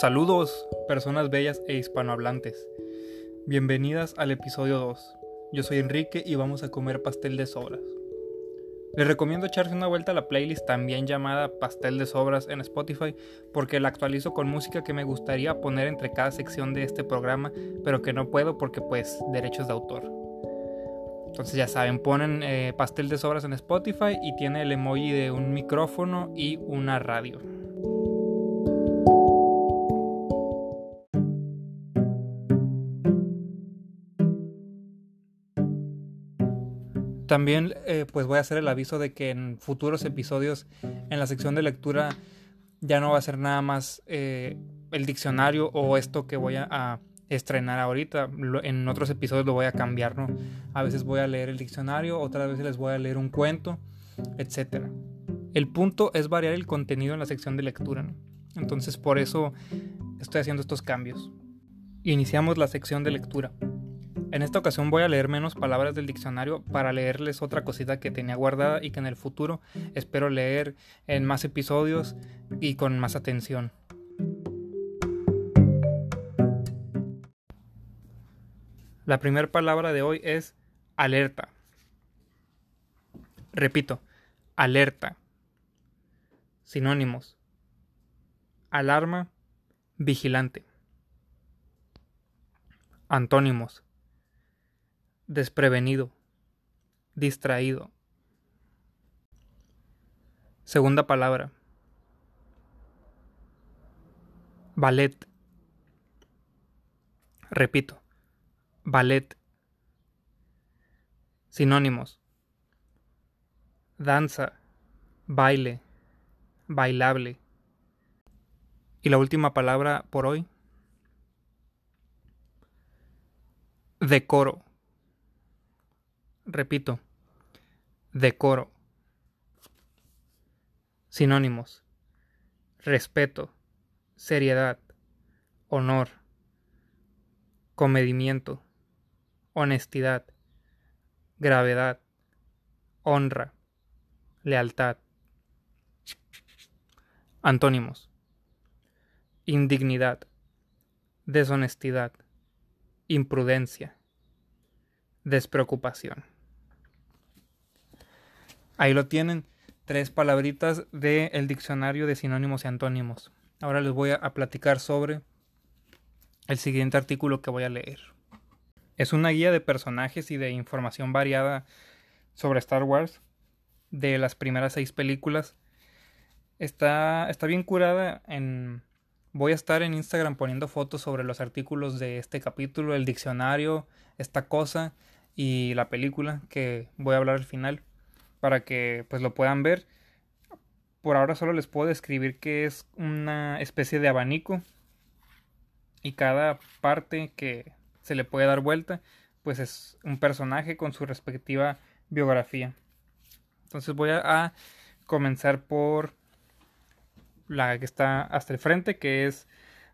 Saludos, personas bellas e hispanohablantes. Bienvenidas al episodio 2. Yo soy Enrique y vamos a comer pastel de sobras. Les recomiendo echarse una vuelta a la playlist también llamada Pastel de Sobras en Spotify porque la actualizo con música que me gustaría poner entre cada sección de este programa, pero que no puedo porque pues derechos de autor. Entonces ya saben, ponen eh, Pastel de Sobras en Spotify y tiene el emoji de un micrófono y una radio. También eh, pues voy a hacer el aviso de que en futuros episodios en la sección de lectura ya no va a ser nada más eh, el diccionario o esto que voy a, estrenar ahorita. en otros episodios lo voy a cambiar, ¿no? A veces voy a leer el diccionario, otras veces les voy a leer un cuento, etc. El punto es variar el contenido en la sección de lectura, ¿no? Entonces por eso estoy haciendo estos cambios. Iniciamos la sección de lectura. En esta ocasión voy a leer menos palabras del diccionario para leerles otra cosita que tenía guardada y que en el futuro espero leer en más episodios y con más atención. La primera palabra de hoy es alerta. Repito, alerta. Sinónimos. Alarma, vigilante. Antónimos desprevenido, distraído. Segunda palabra. Ballet. Repito. Ballet. Sinónimos. Danza, baile, bailable. Y la última palabra por hoy. Decoro. Repito, decoro. Sinónimos. Respeto, seriedad, honor, comedimiento, honestidad, gravedad, honra, lealtad. Antónimos. Indignidad, deshonestidad, imprudencia, despreocupación. Ahí lo tienen, tres palabritas del diccionario de sinónimos y antónimos. Ahora les voy a, platicar sobre el siguiente artículo que voy a leer. Es una guía de personajes y de información variada sobre Star Wars de las primeras seis películas. Está, está bien curada en... Voy a estar en Instagram poniendo fotos sobre los artículos de este capítulo, el diccionario, esta cosa y la película que voy a hablar al final para que pues lo puedan ver. Por ahora solo les puedo describir que es una especie de abanico y cada parte que se le puede dar vuelta pues es un personaje con su respectiva biografía. Entonces voy a, comenzar por la que está hasta el frente que es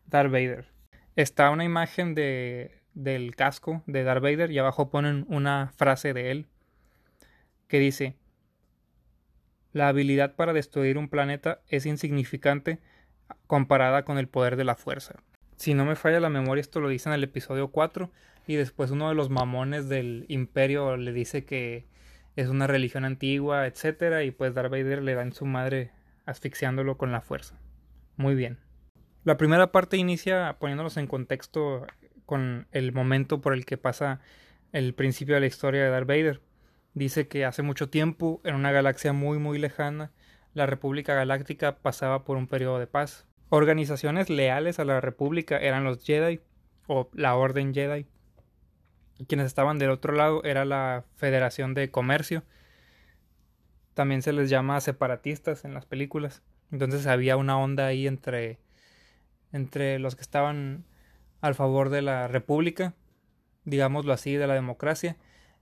Darth Vader. Está una imagen de, del casco de Darth Vader y abajo ponen una frase de él que dice la habilidad para destruir un planeta es insignificante comparada con el poder de la fuerza. Si no me falla la memoria, esto lo dice en el episodio 4 y después uno de los mamones del imperio le dice que es una religión antigua, etcétera, y pues Darth Vader le da en su madre asfixiándolo con la fuerza. Muy bien. La primera parte inicia poniéndonos en contexto con el momento por el que pasa el principio de la historia de Darth Vader. Dice que hace mucho tiempo, en una galaxia muy muy lejana, la República Galáctica pasaba por un periodo de paz. Organizaciones leales a la República eran los Jedi o la Orden Jedi. Quienes estaban del otro lado era la Federación de Comercio. También se les llama separatistas en las películas. Entonces había una onda ahí entre, entre los que estaban al favor de la República, digámoslo así, de la democracia,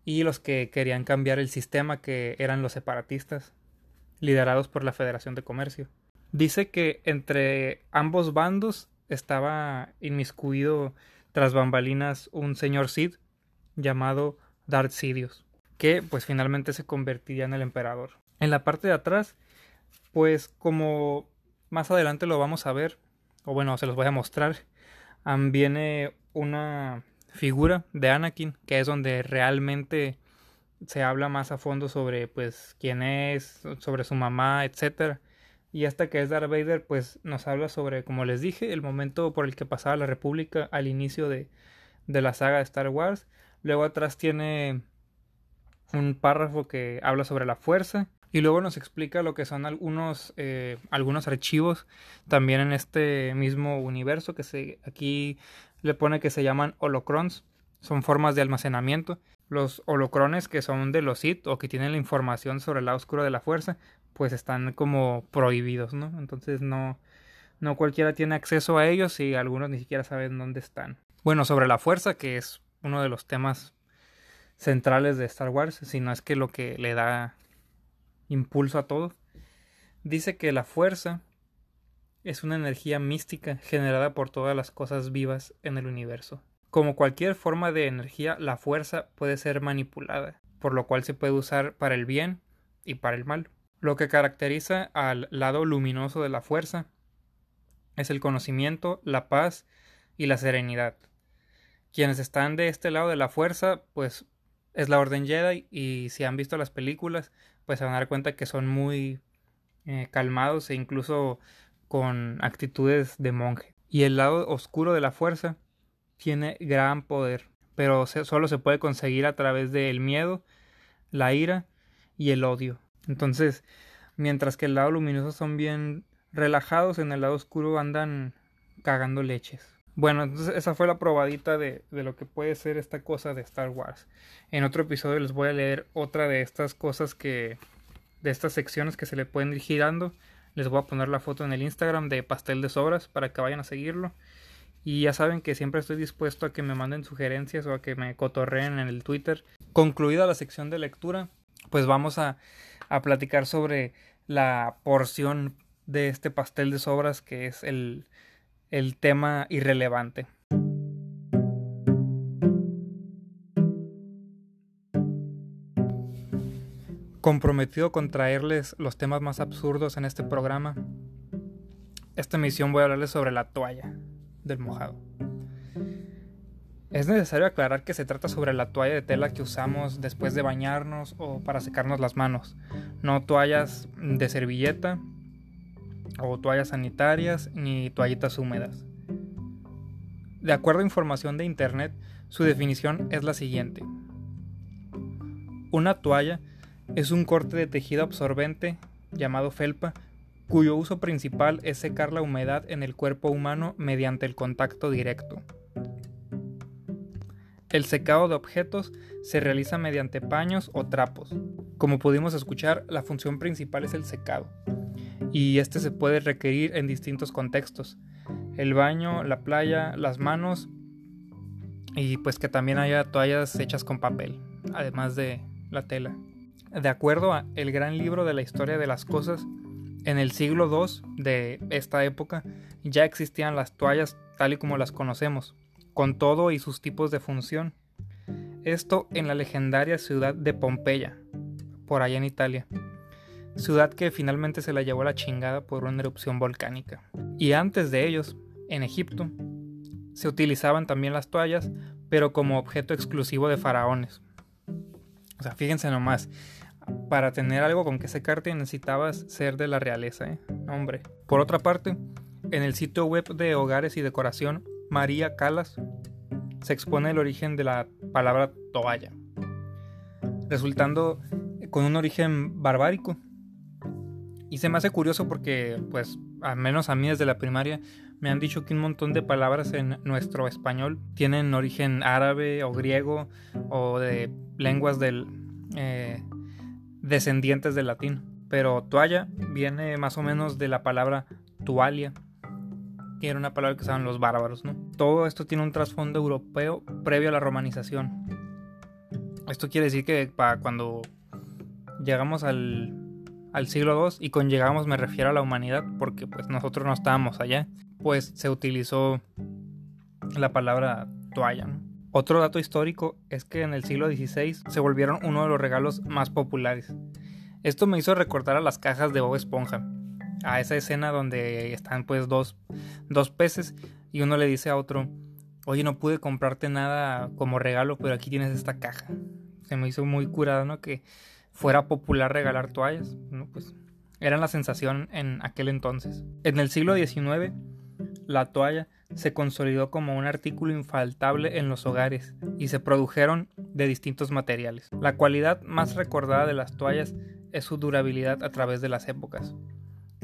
y los que querían cambiar el sistema que eran los separatistas, liderados por la Federación de Comercio. Dice que entre ambos bandos estaba inmiscuido tras bambalinas un señor Sid llamado Darth Sidious, que pues finalmente se convertiría en el emperador. En la parte de atrás, pues como más adelante lo vamos a ver, o bueno, se los voy a mostrar, viene una figura de Anakin, que es donde realmente se habla más a fondo sobre pues quién es, sobre su mamá, etcétera. Y hasta que es Darth Vader, pues nos habla sobre, como les dije, el momento por el que pasaba la República al inicio de, de la saga de Star Wars. Luego atrás tiene un párrafo que habla sobre la fuerza. Y luego nos explica lo que son algunos, eh, algunos archivos también en este mismo universo que se, aquí le pone que se llaman holocrons. Son formas de almacenamiento. Los holocrones que son de los Sith o que tienen la información sobre el lado oscuro de la fuerza, pues están como prohibidos, ¿no? Entonces no, no cualquiera tiene acceso a ellos y algunos ni siquiera saben dónde están. Bueno, sobre la fuerza, que es uno de los temas centrales de Star Wars, sino es que lo que le da impulso a todo, dice que la fuerza es una energía mística generada por todas las cosas vivas en el universo. Como cualquier forma de energía, la fuerza puede ser manipulada, por lo cual se puede usar para el bien y para el mal. Lo que caracteriza al lado luminoso de la fuerza es el conocimiento, la paz y la serenidad. Quienes están de este lado de la fuerza, pues es la Orden Jedi y si han visto las películas, pues se van a dar cuenta que son muy eh, calmados e incluso con actitudes de monje. Y el lado oscuro de la fuerza tiene gran poder, pero solo se puede conseguir a través del miedo, la ira y el odio. Entonces, mientras que el lado luminoso son bien relajados, en el lado oscuro andan cagando leches. Bueno, entonces esa fue la probadita de, de, lo que puede ser esta cosa de Star Wars. En otro episodio les voy a leer otra de estas cosas que. de estas secciones que se le pueden ir girando. Les voy a poner la foto en el Instagram de Pastel de Sobras para que vayan a seguirlo. Y ya saben que siempre estoy dispuesto a que me manden sugerencias o a que me cotorreen en el Twitter. Concluida la sección de lectura, pues vamos a, a platicar sobre la porción de este pastel de sobras que es el, el tema irrelevante. Comprometido con traerles los temas más absurdos en este programa, esta emisión voy a hablarles sobre la toalla del mojado. Es necesario aclarar que se trata sobre la toalla de tela que usamos después de bañarnos o para secarnos las manos, no toallas de servilleta o toallas sanitarias ni toallitas húmedas. De acuerdo a información de internet, su definición es la siguiente. Una toalla es un corte de tejido absorbente llamado felpa cuyo uso principal es secar la humedad en el cuerpo humano mediante el contacto directo. El secado de objetos se realiza mediante paños o trapos. Como pudimos escuchar, la función principal es el secado, y este se puede requerir en distintos contextos. El baño, la playa, las manos y pues que también haya toallas hechas con papel, además de la tela. De acuerdo a El gran libro de la historia de las cosas, en el siglo II de esta época ya existían las toallas tal y como las conocemos, con todo y sus tipos de función. Esto en la legendaria ciudad de Pompeya, por allá en Italia ciudad que finalmente se la llevó a la chingada por una erupción volcánica. Y antes de ellos, en Egipto, se utilizaban también las toallas, pero como objeto exclusivo de faraones. O sea, fíjense nomás, para tener algo con que secarte necesitabas ser de la realeza, ¿eh? Hombre. Por otra parte, en el sitio web de hogares y decoración María Calas se expone el origen de la palabra toalla, resultando con un origen barbárico y se me hace curioso porque, pues, al menos a mí desde la primaria, me han dicho que un montón de palabras en nuestro español tienen origen árabe o griego o de lenguas del eh, descendientes del latín. Pero toalla viene más o menos de la palabra tualia, que era una palabra que usaban los bárbaros, ¿no? Todo esto tiene un trasfondo europeo previo a la romanización. Esto quiere decir que para cuando llegamos al al siglo II y con llegamos me refiero a la humanidad porque pues nosotros no estábamos allá, pues se utilizó la palabra toalla. Otro dato histórico es que en el siglo XVI se volvieron uno de los regalos más populares. Esto me hizo recordar a las cajas de Bob Esponja. a esa escena donde están pues dos, dos peces y uno le dice a otro, oye, no pude comprarte nada como regalo, pero aquí tienes esta caja. Se me hizo muy curado, ¿no? Que fuera popular regalar toallas, ¿no? Pues era la sensación en aquel entonces. En el siglo XIX, la toalla se consolidó como un artículo infaltable en los hogares y se produjeron de distintos materiales. La cualidad más recordada de las toallas es su durabilidad a través de las épocas.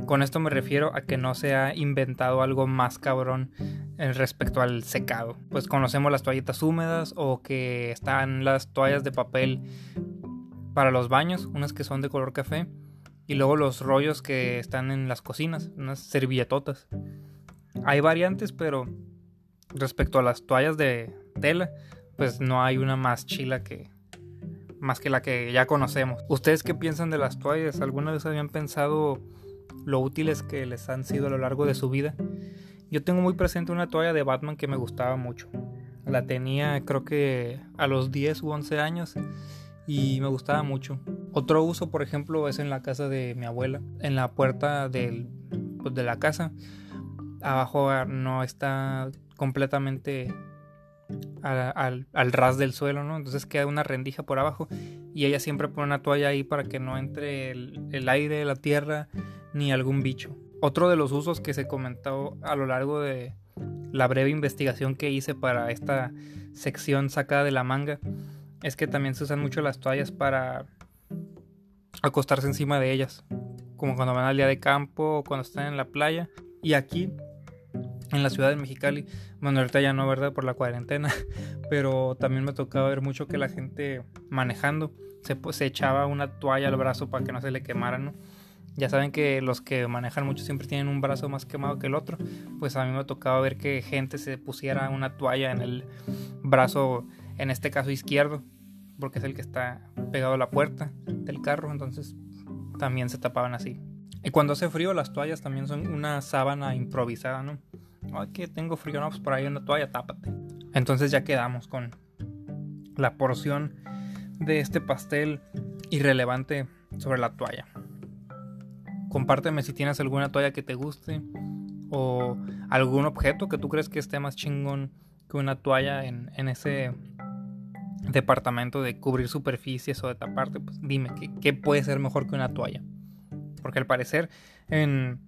Con esto me refiero a que no se ha inventado algo más cabrón respecto al secado. Pues conocemos las toallitas húmedas o que están las toallas de papel para los baños, unas que son de color café, y luego los rollos que están en las cocinas, unas servilletotas. Hay variantes, pero respecto a las toallas de tela, pues no hay una más chila que más que la que ya conocemos. ¿Ustedes qué piensan de las toallas? ¿Alguna vez habían pensado lo útiles que les han sido a lo largo de su vida? Yo tengo muy presente una toalla de Batman que me gustaba mucho. La tenía creo que a los 10 u 11 años y me gustaba mucho. Otro uso, por ejemplo, es en la casa de mi abuela, en la puerta pues, de la casa abajo no está completamente al, ras del suelo, ¿no? Entonces queda una rendija por abajo y ella siempre pone una toalla ahí para que no entre el, el aire, la tierra ni algún bicho. Otro de los usos que se comentó a lo largo de la breve investigación que hice para esta sección sacada de la manga es que también se usan mucho las toallas para acostarse encima de ellas, como cuando van al día de campo o cuando están en la playa. Y aquí en la ciudad de Mexicali. Bueno, ahorita ya no, ¿verdad? Por la cuarentena. Pero también me tocaba ver mucho que la gente manejando se, se echaba una toalla al brazo para que no se le quemara, ¿no? Ya saben que los que manejan mucho siempre tienen un brazo más quemado que el otro. Pues a mí me tocaba ver que gente se pusiera una toalla en el brazo, en este caso izquierdo, porque es el que está pegado a la puerta del carro. Entonces también se tapaban así. Y cuando hace frío, las toallas también son una sábana improvisada, ¿no? Ay, que tengo frío, no, pues por ahí una toalla, tápate. Entonces ya quedamos con la porción de este pastel irrelevante sobre la toalla. Compárteme si tienes alguna toalla que te guste o algún objeto que tú crees que esté más chingón que una toalla en, ese departamento de cubrir superficies o de taparte. Pues dime, ¿qué, ¿qué puede ser mejor que una toalla? Porque al parecer en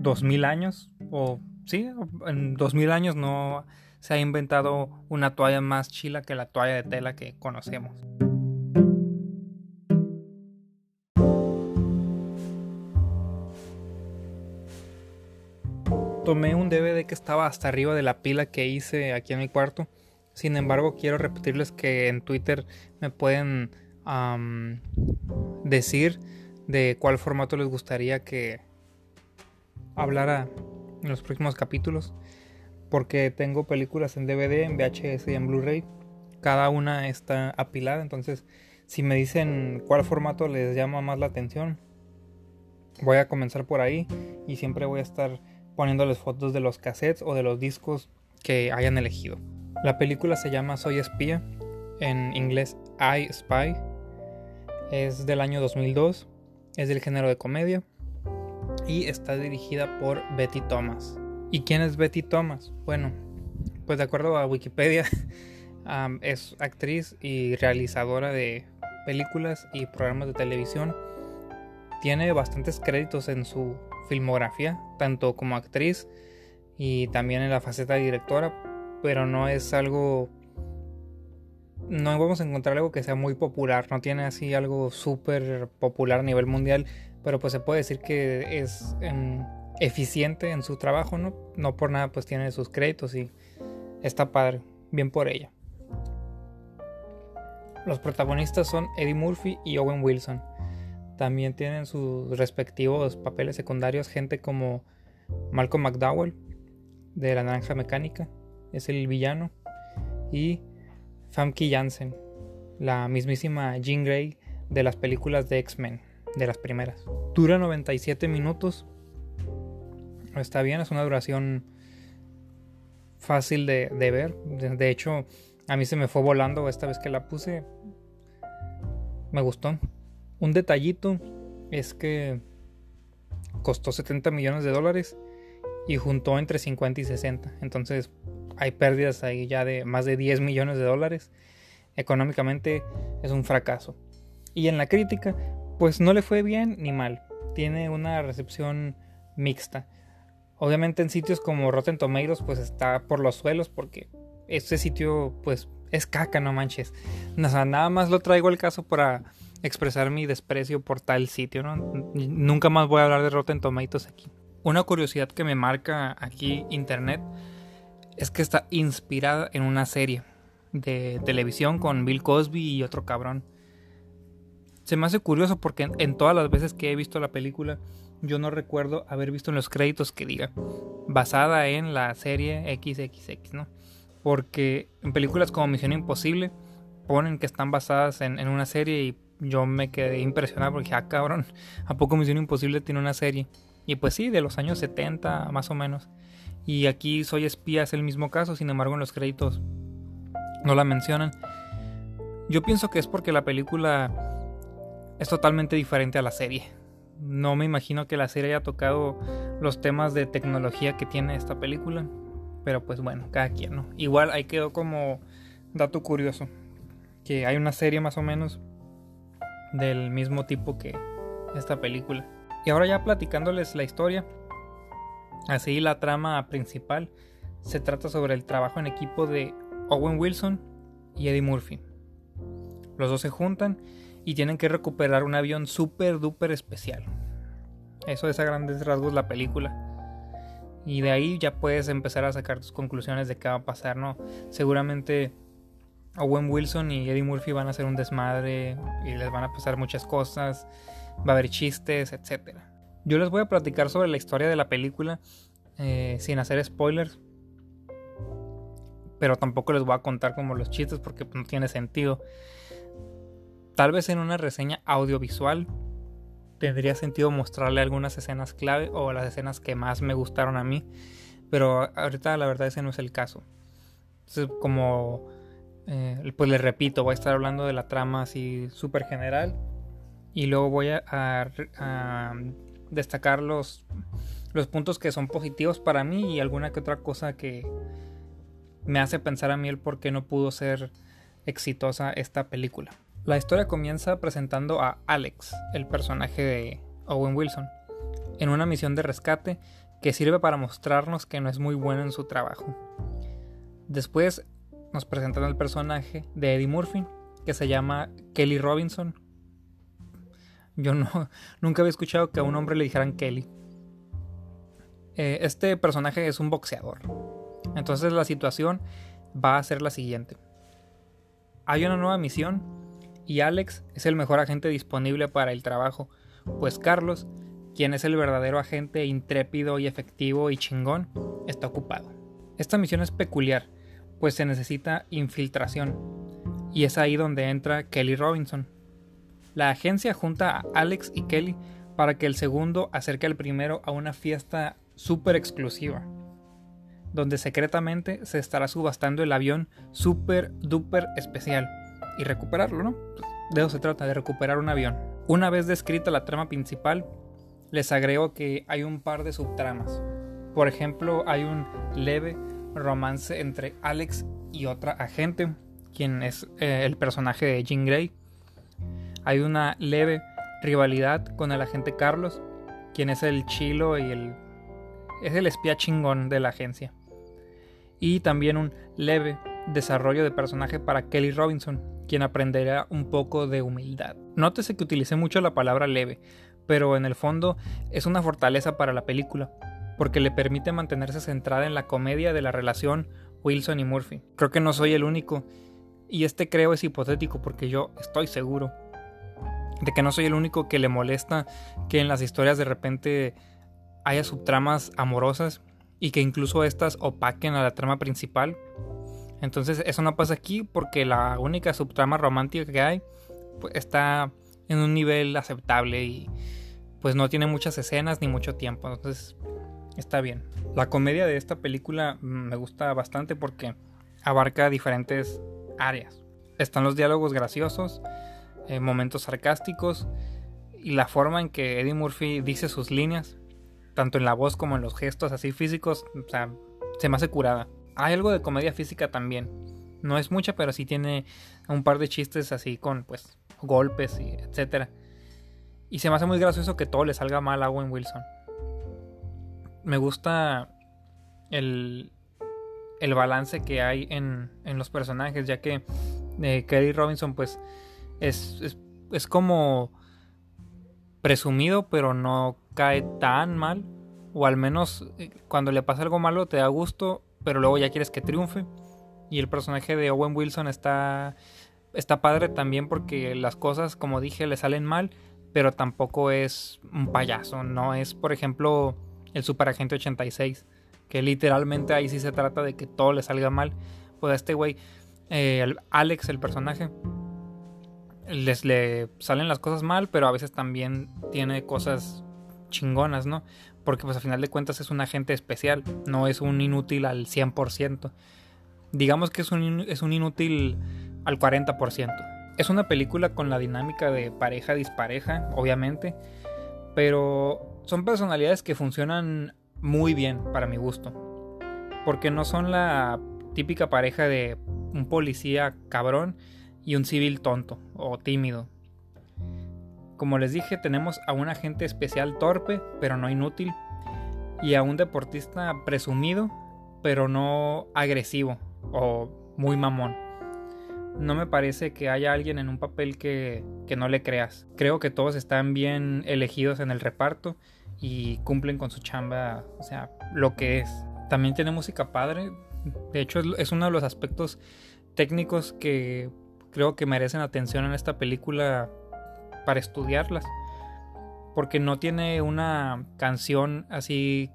2000 años o sí, en 2000 años no se ha inventado una toalla más chila que la toalla de tela que conocemos. Tomé un DVD que estaba hasta arriba de la pila que hice aquí en mi cuarto. Sin embargo, quiero repetirles que en Twitter me pueden decir de cuál formato les gustaría que hablara en los próximos capítulos. Porque tengo películas en DVD, en VHS y en Blu-ray. Cada una está apilada. Entonces, si me dicen cuál formato les llama más la atención, voy a comenzar por ahí. Y siempre voy a estar poniéndoles fotos de los cassettes o de los discos que hayan elegido. La película se llama Soy espía. En inglés I Spy. Es del año 2002. Es del género de comedia y está dirigida por Betty Thomas. ¿Y quién es Betty Thomas? Bueno, pues de acuerdo a Wikipedia, es actriz y realizadora de películas y programas de televisión. Tiene bastantes créditos en su filmografía, tanto como actriz y también en la faceta directora, pero no es algo... No vamos a encontrar algo que sea muy popular, no tiene así algo súper popular a nivel mundial pero pues se puede decir que es em, eficiente en su trabajo, ¿no? No por nada pues tiene sus créditos y está padre, bien por ella. Los protagonistas son Eddie Murphy y Owen Wilson. También tienen sus respectivos papeles secundarios gente como Malcolm McDowell de La Naranja Mecánica, es el villano, y Famke Janssen, la mismísima Jean Grey de las películas de X-Men de las primeras. Dura 97 minutos. Está bien, es una duración fácil de, ver. De, hecho, a mí se me fue volando esta vez que la puse. Me gustó. Un detallito es que costó 70 millones de dólares y juntó entre 50 y 60. Entonces hay pérdidas ahí ya de más de 10 millones de dólares. Económicamente es un fracaso. Y en la crítica, pues no le fue bien ni mal. Tiene una recepción mixta. Obviamente en sitios como Rotten Tomatoes pues está por los suelos porque este sitio pues es caca, no manches. nada más lo traigo al caso para expresar mi desprecio por tal sitio, ¿no? Nunca más voy a hablar de Rotten Tomatoes aquí. Una curiosidad que me marca aquí internet es que está inspirada en una serie de televisión con Bill Cosby y otro cabrón. Se me hace curioso porque en, todas las veces que he visto la película yo no recuerdo haber visto en los créditos que diga basada en la serie XXX, ¿no? Porque en películas como Misión Imposible ponen que están basadas en, una serie y yo me quedé impresionado porque, ah, cabrón, ¿a poco Misión Imposible tiene una serie? Y pues sí, de los años 70 más o menos. Y aquí Soy Espía es el mismo caso, sin embargo en los créditos no la mencionan. Yo pienso que es porque la película es totalmente diferente a la serie. No me imagino que la serie haya tocado los temas de tecnología que tiene esta película. Pero pues bueno, cada quien, ¿no? Igual ahí quedó como dato curioso. Que hay una serie más o menos del mismo tipo que esta película. Y ahora ya platicándoles la historia, así la trama principal se trata sobre el trabajo en equipo de Owen Wilson y Eddie Murphy. Los dos se juntan y tienen que recuperar un avión súper duper especial. Eso es a grandes rasgos la película. Y de ahí ya puedes empezar a sacar tus conclusiones de qué va a pasar, ¿no? Seguramente Owen Wilson y Eddie Murphy van a hacer un desmadre y les van a pasar muchas cosas, va a haber chistes, etc. Yo les voy a platicar sobre la historia de la película eh, sin hacer spoilers, pero tampoco les voy a contar como los chistes porque no tiene sentido. Tal vez en una reseña audiovisual tendría sentido mostrarle algunas escenas clave o las escenas que más me gustaron a mí, pero ahorita la verdad ese no es el caso. Entonces, como eh, pues les repito, voy a estar hablando de la trama así súper general. Y luego voy a, destacar los, los puntos que son positivos para mí y alguna que otra cosa que me hace pensar a mí el por qué no pudo ser exitosa esta película. La historia comienza presentando a Alex, el personaje de Owen Wilson, en una misión de rescate que sirve para mostrarnos que no es muy bueno en su trabajo. Después nos presentan el personaje de Eddie Murphy, que se llama Kelly Robinson. Yo no, nunca había escuchado que a un hombre le dijeran Kelly. Eh, este personaje es un boxeador. Entonces la situación va a ser la siguiente. Hay una nueva misión y Alex es el mejor agente disponible para el trabajo, pues Carlos, quien es el verdadero agente intrépido y efectivo y chingón, está ocupado. Esta misión es peculiar, pues se necesita infiltración. Y es ahí donde entra Kelly Robinson. La agencia junta a Alex y Kelly para que el segundo acerque al primero a una fiesta súper exclusiva, donde secretamente se estará subastando el avión súper duper especial y recuperarlo, ¿no? De eso se trata, de recuperar un avión. Una vez descrita la trama principal, les agrego que hay un par de subtramas. Por ejemplo, hay un leve romance entre Alex y otra agente, quien es eh, el personaje de Jean Grey. Hay una leve rivalidad con el agente Carlos, quien es el chilo y el es el espía chingón de la agencia. Y también un leve desarrollo de personaje para Kelly Robinson, quien aprenderá un poco de humildad. Nótese que utilicé mucho la palabra leve, pero en el fondo es una fortaleza para la película, porque le permite mantenerse centrada en la comedia de la relación Wilson y Murphy. Creo que no soy el único, y este creo es hipotético porque yo estoy seguro de que no soy el único que le molesta que en las historias de repente haya subtramas amorosas y que incluso estas opaquen a la trama principal. Entonces eso no pasa aquí porque la única subtrama romántica que hay pues, está en un nivel aceptable y pues no tiene muchas escenas ni mucho tiempo. Entonces está bien. La comedia de esta película mm, me gusta bastante porque abarca diferentes áreas. Están los diálogos graciosos, eh, momentos sarcásticos y la forma en que Eddie Murphy dice sus líneas, tanto en la voz como en los gestos así físicos, o sea, se me hace curada. Hay algo de comedia física también. No es mucha, pero sí tiene un par de chistes así con pues golpes y etcétera. Y se me hace muy gracioso que todo le salga mal a Owen Wilson. Me gusta el, el balance que hay en, en los personajes, ya que eh, Kelly Robinson pues es, es, es como presumido, pero no cae tan mal. O al menos eh, cuando le pasa algo malo te da gusto, pero luego ya quieres que triunfe. Y el personaje de Owen Wilson está, está padre también porque las cosas, como dije, le salen mal, pero tampoco es un payaso. No es, por ejemplo, el Superagente 86, que literalmente ahí sí se trata de que todo le salga mal. Pues a este güey, eh, Alex, el personaje, les le salen las cosas mal, pero a veces también tiene cosas chingonas, ¿no? Porque pues a final de cuentas es un agente especial, no es un inútil al 100%. Digamos que es un, es un inútil al 40%. Es una película con la dinámica de pareja-dispareja, obviamente, pero son personalidades que funcionan muy bien para mi gusto. Porque no son la típica pareja de un policía cabrón y un civil tonto o tímido. Como les dije, tenemos a un agente especial torpe, pero no inútil, y a un deportista presumido, pero no agresivo o muy mamón. No me parece que haya alguien en un papel que, que no le creas. Creo que todos están bien elegidos en el reparto y cumplen con su chamba, o sea, lo que es. También tiene música padre. De hecho, es uno de los aspectos técnicos que creo que merecen atención en esta película para estudiarlas. Porque no tiene una canción así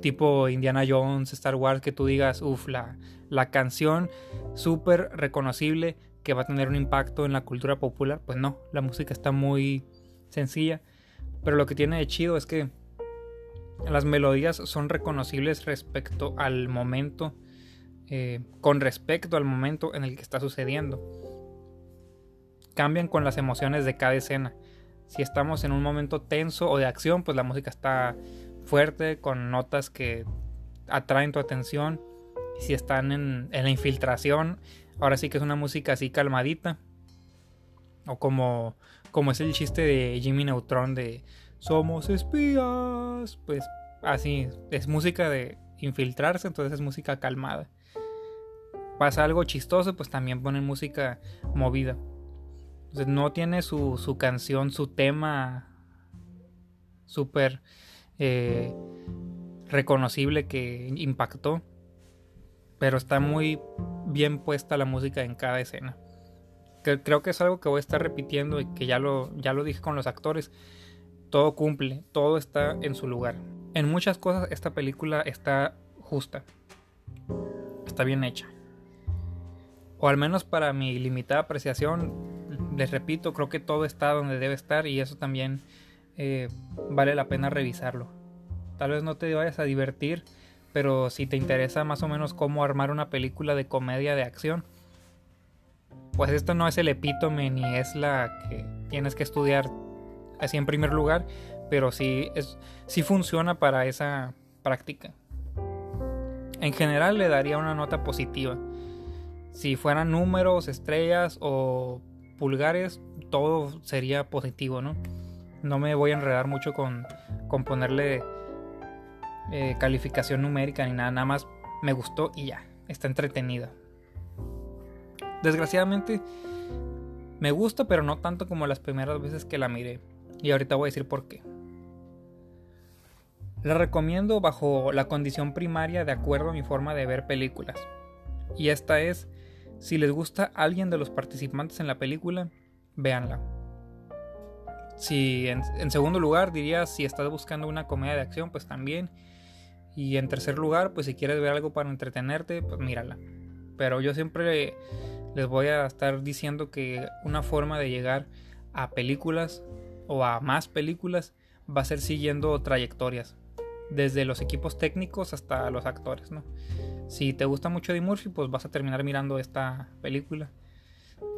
tipo Indiana Jones, Star Wars, que tú digas, uff, la, la canción súper reconocible que va a tener un impacto en la cultura popular. Pues no, la música está muy sencilla. Pero lo que tiene de chido es que las melodías son reconocibles respecto al momento, eh, con respecto al momento en el que está sucediendo cambian con las emociones de cada escena. Si estamos en un momento tenso o de acción, pues la música está fuerte, con notas que atraen tu atención. si están en, la infiltración, ahora sí que es una música así calmadita. O como, como es el chiste de Jimmy Neutron de Somos espías. Pues así, es música de infiltrarse, entonces es música calmada. Pasa algo chistoso, pues también ponen música movida no tiene su, canción, su tema súper eh, reconocible que impactó. Pero está muy bien puesta la música en cada escena. creo que es algo que voy a estar repitiendo y que ya lo, ya lo dije con los actores. Todo cumple, todo está en su lugar. En muchas cosas esta película está justa. Está bien hecha. O al menos para mi limitada apreciación, les repito, creo que todo está donde debe estar y eso también eh, vale la pena revisarlo. Tal vez no te vayas a divertir, pero si te interesa más o menos cómo armar una película de comedia de acción, pues esto no es el epítome ni es la que tienes que estudiar así en primer lugar, pero sí, es, sí funciona para esa práctica. En general le daría una nota positiva. Si fueran números, estrellas o pulgares, todo sería positivo, ¿no? No me voy a enredar mucho con, con ponerle eh, calificación numérica ni nada, nada más me gustó y ya, está entretenida. Desgraciadamente, me gusta, pero no tanto como las primeras veces que la miré. Y ahorita voy a decir por qué. La recomiendo bajo la condición primaria de acuerdo a mi forma de ver películas. Y esta es si les gusta alguien de los participantes en la película, véanla. Si en, segundo lugar diría si estás buscando una comedia de acción, pues también. Y en tercer lugar, pues si quieres ver algo para entretenerte, pues mírala. Pero yo siempre les voy a estar diciendo que una forma de llegar a películas o a más películas va a ser siguiendo trayectorias. Desde los equipos técnicos hasta los actores, ¿no? Si te gusta mucho Eddie Murphy, pues vas a terminar mirando esta película.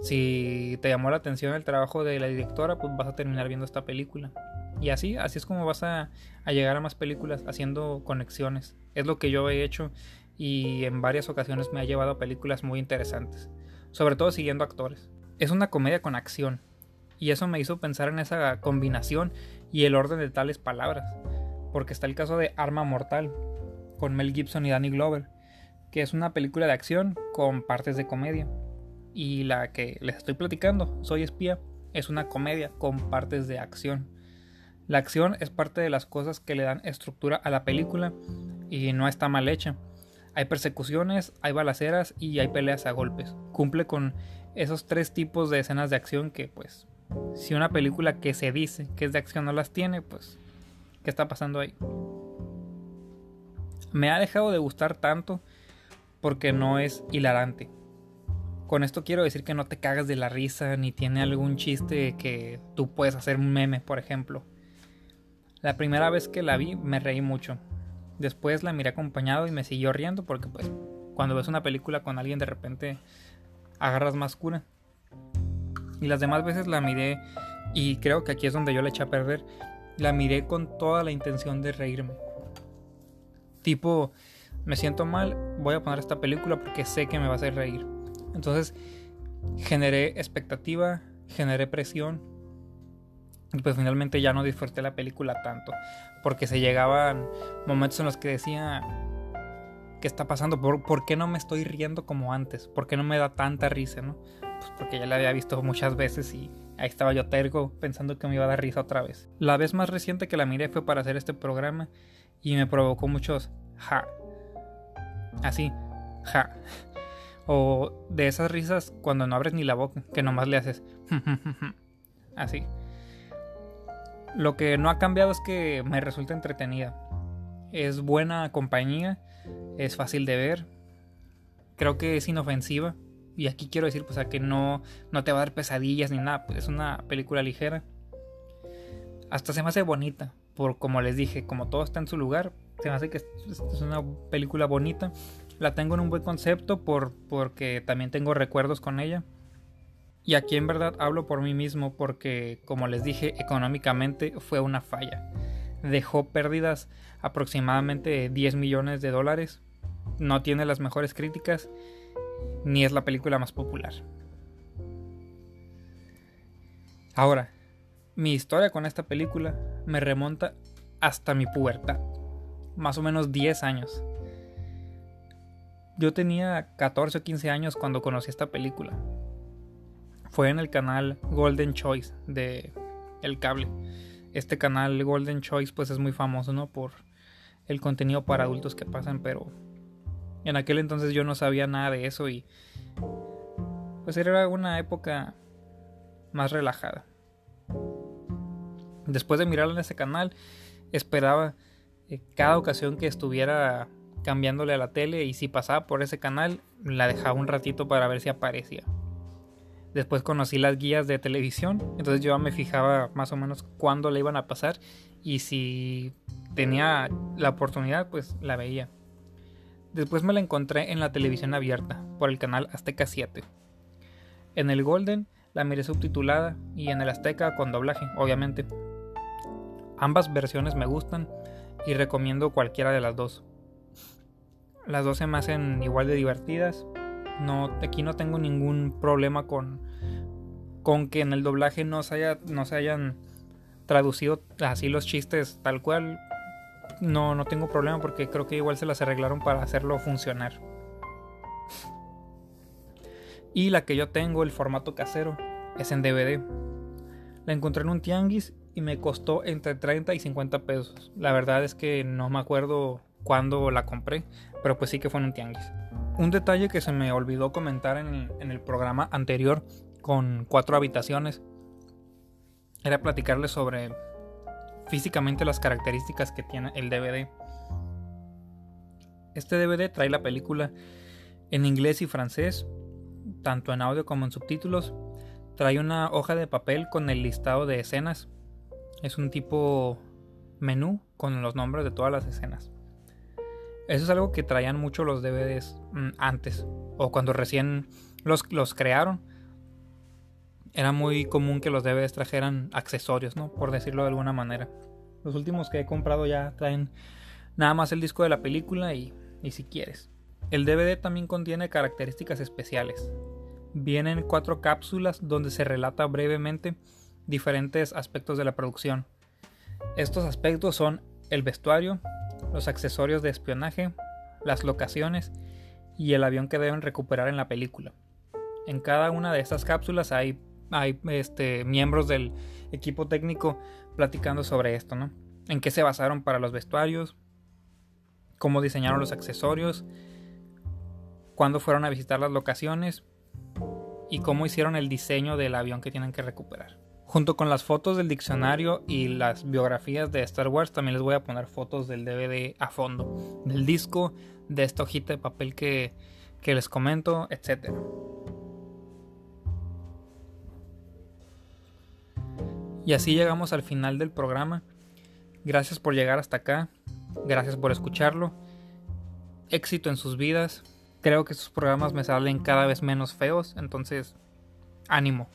Si te llamó la atención el trabajo de la directora, pues vas a terminar viendo esta película. Y así, así es como vas a, a llegar a más películas, haciendo conexiones. Es lo que yo he hecho y en varias ocasiones me ha llevado a películas muy interesantes, sobre todo siguiendo actores. Es una comedia con acción, y eso me hizo pensar en esa combinación y el orden de tales palabras, porque está el caso de Arma Mortal, con Mel Gibson y Danny Glover, que es una película de acción con partes de comedia, y la que les estoy platicando, Soy espía, es una comedia con partes de acción. La acción es parte de las cosas que le dan estructura a la película y no está mal hecha. Hay persecuciones, hay balaceras y hay peleas a golpes. Cumple con esos tres tipos de escenas de acción que pues si una película que se dice que es de acción no las tiene, pues ¿qué está pasando ahí? Me ha dejado de gustar tanto porque no es hilarante. Con esto quiero decir que no te cagas de la risa ni tiene algún chiste que tú puedes hacer un meme, por ejemplo. La primera vez que la vi me reí mucho. Después la miré acompañado y me siguió riendo porque pues cuando ves una película con alguien de repente agarras más cura. Y las demás veces la miré y creo que aquí es donde yo la eché a perder. La miré con toda la intención de reírme. Tipo, me siento mal, voy a poner esta película porque sé que me va a hacer reír. Entonces generé expectativa, generé presión y pues finalmente ya no disfruté la película tanto porque se llegaban momentos en los que decía ¿qué está pasando? ¿Por, qué no me estoy riendo como antes? ¿Por qué no me da tanta risa? ¿no? Pues porque ya la había visto muchas veces y ahí estaba yo tergo pensando que me iba a dar risa otra vez. La vez más reciente que la miré fue para hacer este programa y me provocó muchos ja. Así, ja. O de esas risas cuando no abres ni la boca, que nomás le haces así. Lo que no ha cambiado es que me resulta entretenida. Es buena compañía, es fácil de ver. Creo que es inofensiva. Y aquí quiero decir, pues, a que no, no te va a dar pesadillas ni nada. Pues, es una película ligera. Hasta se me hace bonita. Por como les dije, como todo está en su lugar, se me hace que es una película bonita. La tengo en un buen concepto por, porque también tengo recuerdos con ella. Y aquí en verdad hablo por mí mismo porque, como les dije, económicamente fue una falla. Dejó pérdidas aproximadamente 10 millones de dólares. No tiene las mejores críticas, ni es la película más popular. Ahora, mi historia con esta película me remonta hasta mi pubertad, más o menos 10 años. Yo tenía 14 o 15 años cuando conocí esta película fue en el canal Golden Choice de el cable. Este canal Golden Choice pues es muy famoso, ¿no? Por el contenido para adultos que pasan, pero en aquel entonces yo no sabía nada de eso y pues era una época más relajada. Después de mirarlo en ese canal, esperaba eh, cada ocasión que estuviera cambiándole a la tele y si pasaba por ese canal, la dejaba un ratito para ver si aparecía. Después conocí las guías de televisión, entonces yo me fijaba más o menos cuándo le iban a pasar y si tenía la oportunidad, pues la veía. Después me la encontré en la televisión abierta, por el canal Azteca 7. En el Golden la miré subtitulada y en el Azteca con doblaje, obviamente. Ambas versiones me gustan y recomiendo cualquiera de las dos. Las dos se me hacen igual de divertidas no, aquí no tengo ningún problema con, con que en el doblaje no se, haya, no se hayan traducido así los chistes tal cual. No, no tengo problema porque creo que igual se las arreglaron para hacerlo funcionar. Y la que yo tengo, el formato casero, es en DVD. La encontré en un tianguis y me costó entre 30 y 50 pesos. La verdad es que no me acuerdo cuándo la compré, pero pues sí que fue en un tianguis. Un detalle que se me olvidó comentar en el, programa anterior con cuatro habitaciones era platicarles sobre físicamente las características que tiene el DVD. Este DVD trae la película en inglés y francés, tanto en audio como en subtítulos. Trae una hoja de papel con el listado de escenas. Es un tipo menú con los nombres de todas las escenas. Eso es algo que traían mucho los DVDs mm, antes o cuando recién los, los crearon. era muy común que los DVDs trajeran accesorios, ¿no? Por decirlo de alguna manera. Los últimos que he comprado ya traen nada más el disco de la película y, y si quieres. El DVD también contiene características especiales. Vienen cuatro cápsulas donde se relata brevemente diferentes aspectos de la producción. Estos aspectos son el vestuario, los accesorios de espionaje, las locaciones y el avión que deben recuperar en la película. En cada una de estas cápsulas hay, hay este, miembros del equipo técnico platicando sobre esto, ¿no? En qué se basaron para los vestuarios, cómo diseñaron los accesorios, cuándo fueron a visitar las locaciones y cómo hicieron el diseño del avión que tienen que recuperar. Junto con las fotos del diccionario y las biografías de Star Wars, también les voy a poner fotos del DVD a fondo, del disco, de esta hojita de papel que, les comento, etc. Y así llegamos al final del programa. Gracias por llegar hasta acá. Gracias por escucharlo. Éxito en sus vidas. Creo que sus programas me salen cada vez menos feos, entonces ánimo.